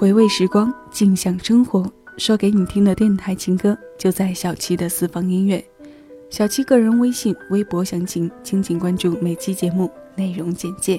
回味时光，静享生活。说给你听的电台情歌，就在小七的私房音乐。小七个人微信、微博详情，请请关注每期节目内容简介。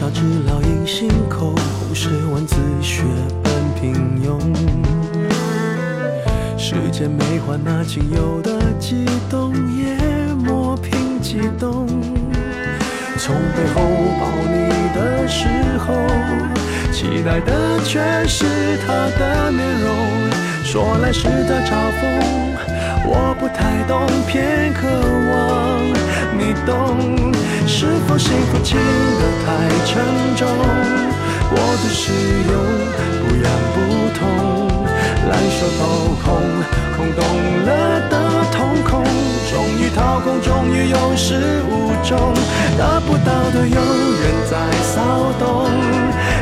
交知烙印心口，红是万紫雪般平庸。时间没换那仅有的悸动，也磨平激动。从背后抱你的时候，期待的却是他的面容。说来是的嘲讽，我不太懂，偏渴望。你懂？是否幸福轻得太沉重？我的使用不痒不痛，烂熟透空，空洞了的瞳孔，终于掏空，终于有始无终。得不到的永远在骚动，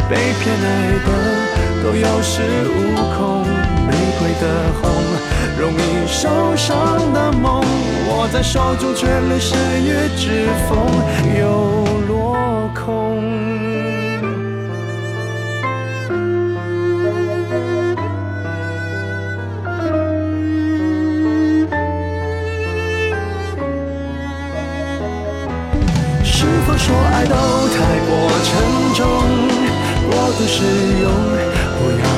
被骗爱的都有恃无恐，玫瑰的红。容易受伤的梦，握在手中却流失于指缝，又落空。是否说爱都太过沉重，过度使用，不要。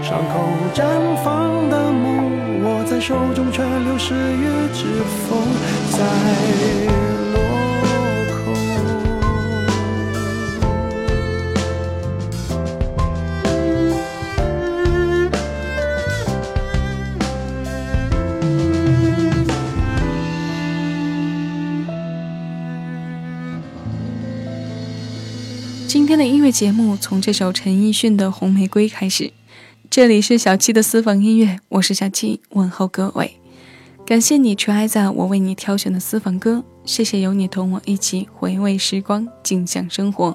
伤口绽放的梦，握在手中却流失于指缝，在落空。今天的音乐节目从这首陈奕迅的《红玫瑰》开始。这里是小七的私房音乐，我是小七，问候各位，感谢你垂爱在我为你挑选的私房歌，谢谢有你同我一起回味时光，静享生活。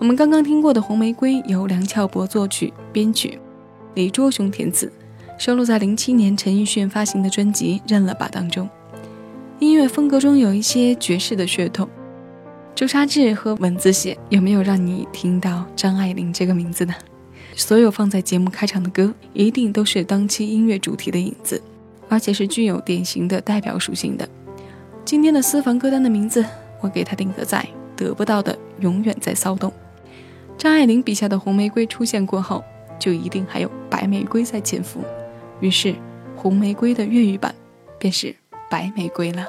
我们刚刚听过的《红玫瑰》由梁翘柏作曲、编曲，李卓雄填词，收录在零0 7年陈奕迅发行的专辑《认了吧》当中。音乐风格中有一些爵士的血统。朱砂痣和文字写，有没有让你听到张爱玲这个名字呢？所有放在节目开场的歌，一定都是当期音乐主题的影子，而且是具有典型的代表属性的。今天的私房歌单的名字，我给它定格在“得不到的永远在骚动”。张爱玲笔下的红玫瑰出现过后，就一定还有白玫瑰在潜伏，于是红玫瑰的粤语版，便是白玫瑰了。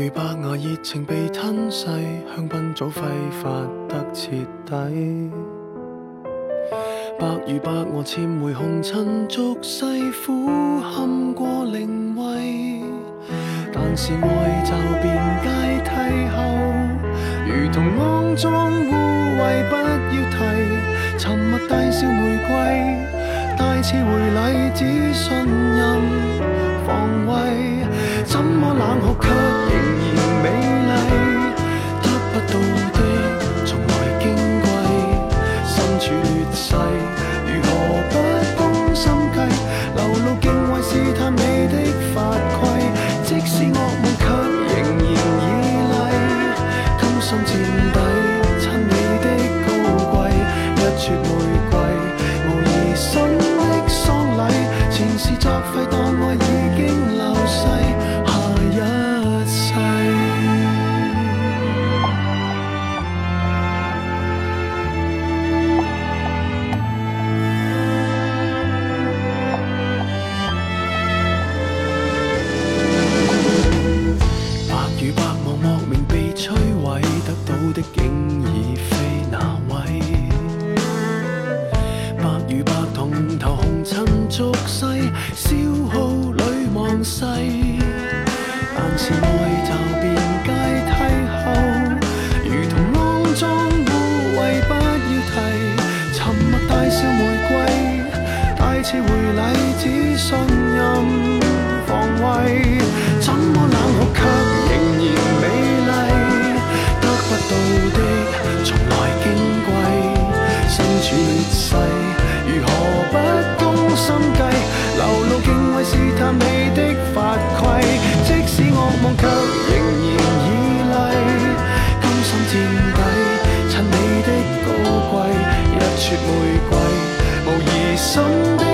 如白牙热情被吞噬，香槟早挥发得彻底。白如白鹅，浅回红尘俗世，苦堪过灵位。但是爱就变阶梯后，如同肮脏污秽，不要提。沉默低笑玫瑰。带次回礼只信任防卫，怎么冷酷却仍然美丽，得不到。次回禮，只信任防卫，怎么冷酷卻仍然美麗。得不到的從來矜貴，身处劣势如何不攻心計？流露敬畏是探你的法规，即使惡夢卻仍然绮丽，甘心垫底趁你的高貴，一撮玫瑰，無疑心。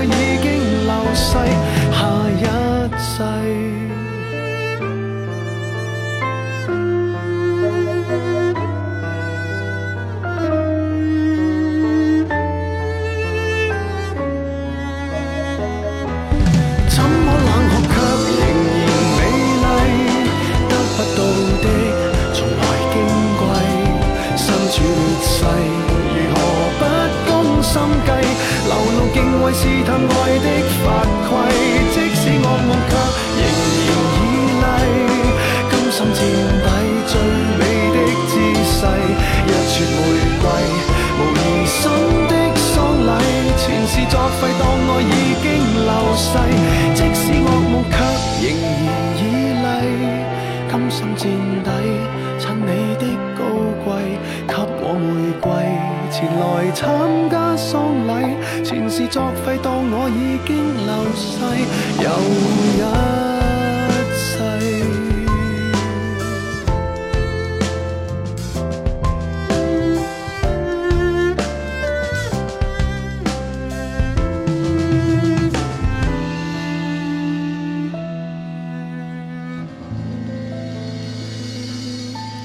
爱已经流逝，下一世。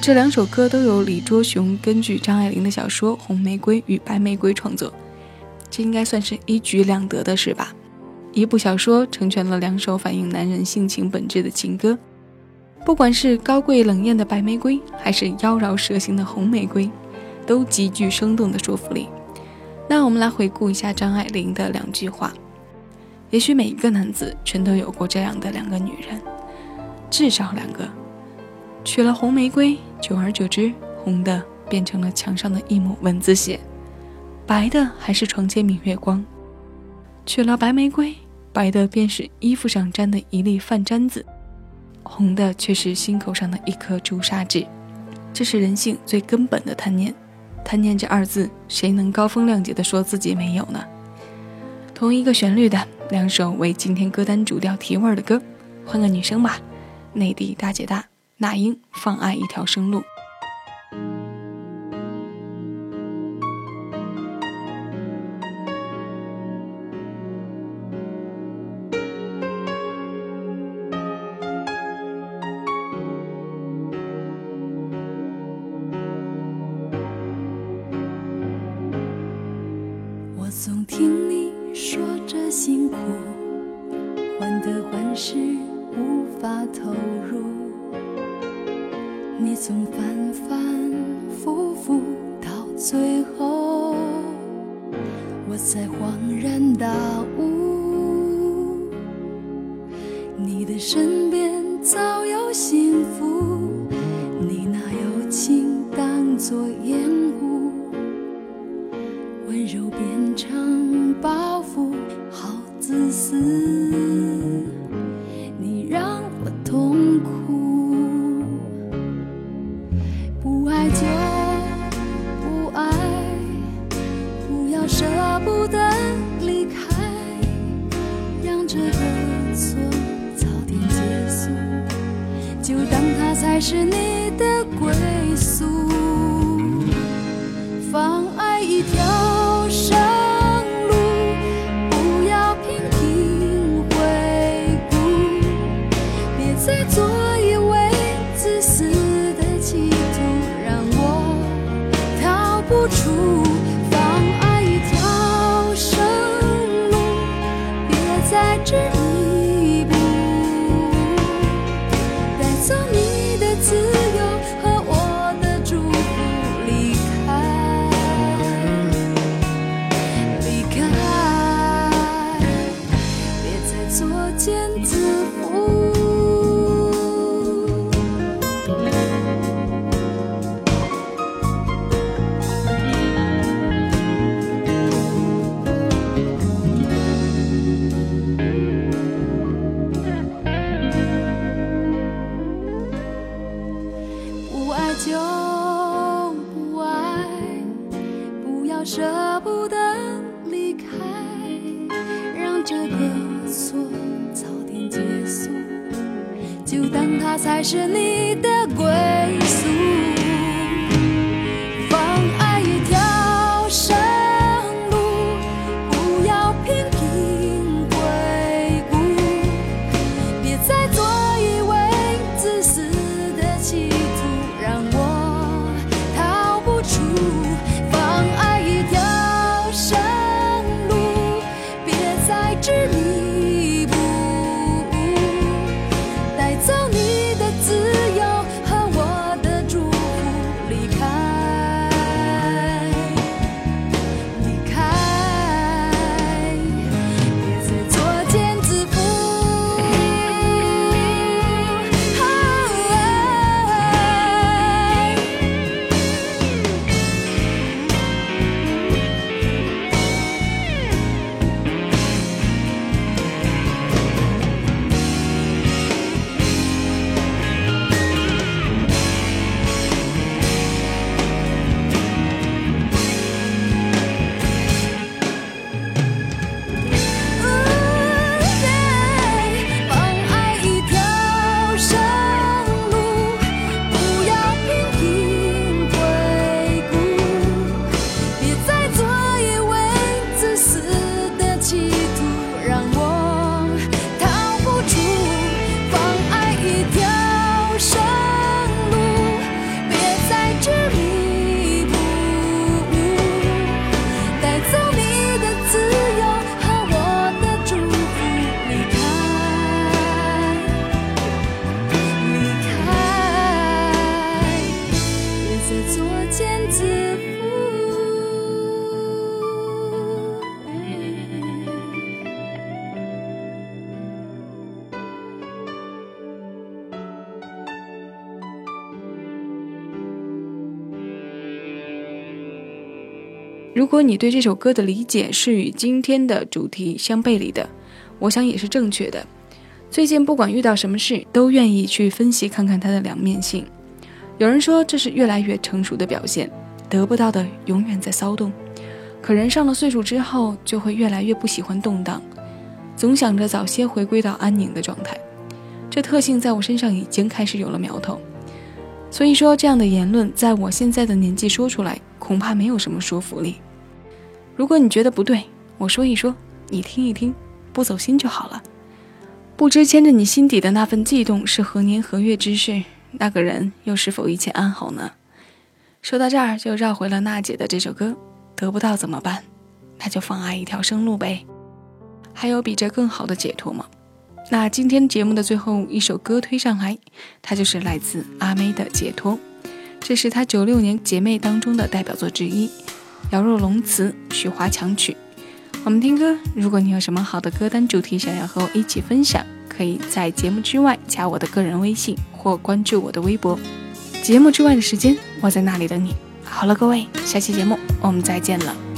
这两首歌都由李卓雄根据张爱玲的小说《红玫瑰与白玫瑰》创作，这应该算是一举两得的事吧？一部小说成全了两首反映男人性情本质的情歌，不管是高贵冷艳的白玫瑰，还是妖娆蛇形的红玫瑰，都极具生动的说服力。那我们来回顾一下张爱玲的两句话：也许每一个男子全都有过这样的两个女人，至少两个，娶了红玫瑰。久而久之，红的变成了墙上的一抹蚊子血，白的还是床前明月光。取了白玫瑰，白的便是衣服上粘的一粒饭粘子，红的却是心口上的一颗朱砂痣。这是人性最根本的贪念，贪念这二字，谁能高风亮节的说自己没有呢？同一个旋律的两首为今天歌单主调提味儿的歌，换个女生吧，内地大姐大。那英放爱一条生路。身边早有幸福，你拿友情当作烟雾，温柔变成包袱，好自私。如果你对这首歌的理解是与今天的主题相背离的，我想也是正确的。最近不管遇到什么事，都愿意去分析看看它的两面性。有人说这是越来越成熟的表现，得不到的永远在骚动。可人上了岁数之后，就会越来越不喜欢动荡，总想着早些回归到安宁的状态。这特性在我身上已经开始有了苗头。所以说，这样的言论在我现在的年纪说出来，恐怕没有什么说服力。如果你觉得不对，我说一说，你听一听，不走心就好了。不知牵着你心底的那份悸动是何年何月之事，那个人又是否一切安好呢？说到这儿就绕回了娜姐的这首歌，得不到怎么办？那就放爱一条生路呗。还有比这更好的解脱吗？那今天节目的最后一首歌推上来，它就是来自阿妹的《解脱》，这是她九六年姐妹当中的代表作之一。《咬若龙词》，许华强曲。我们听歌。如果你有什么好的歌单主题，想要和我一起分享，可以在节目之外加我的个人微信或关注我的微博。节目之外的时间，我在那里等你。好了，各位，下期节目我们再见了。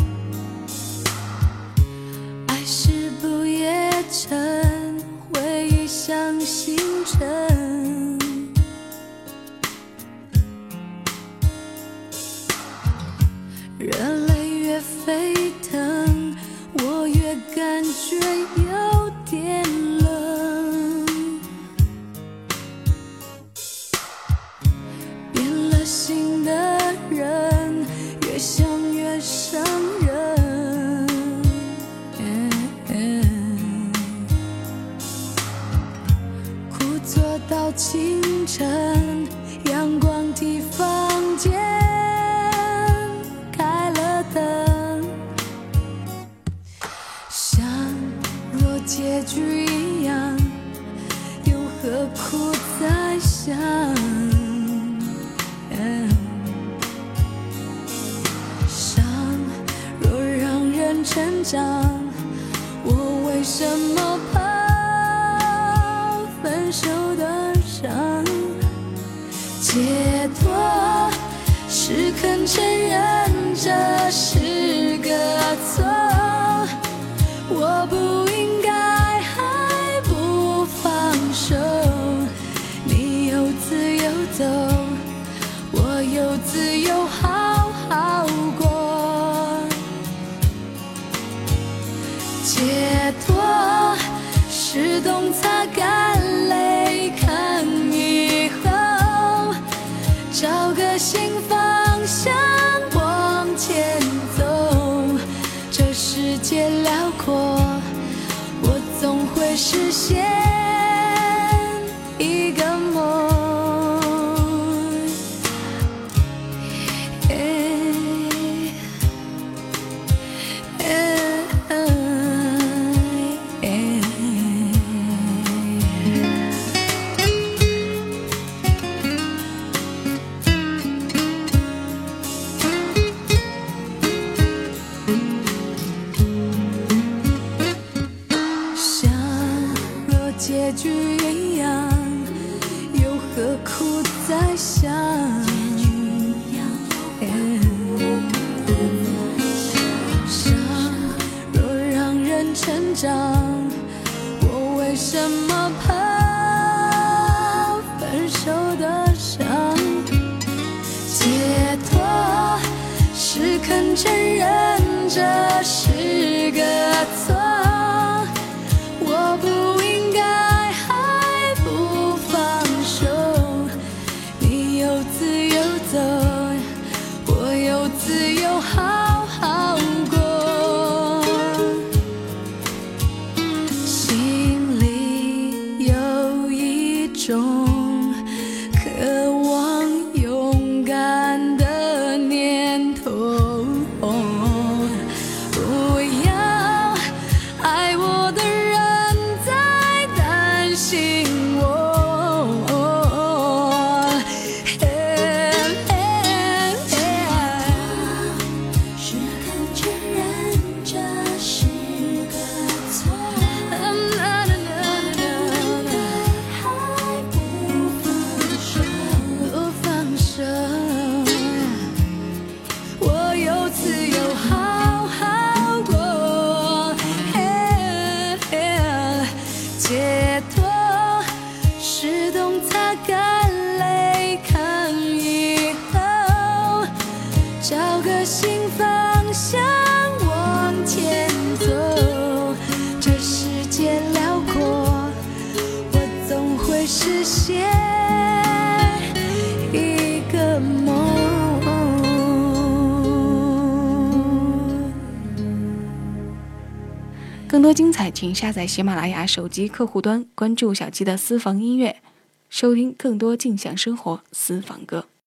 成长，我为什么怕分手的伤？解脱是肯承认这是个。更多精彩，请下载喜马拉雅手机客户端，关注“小七的私房音乐”，收听更多尽享生活私房歌。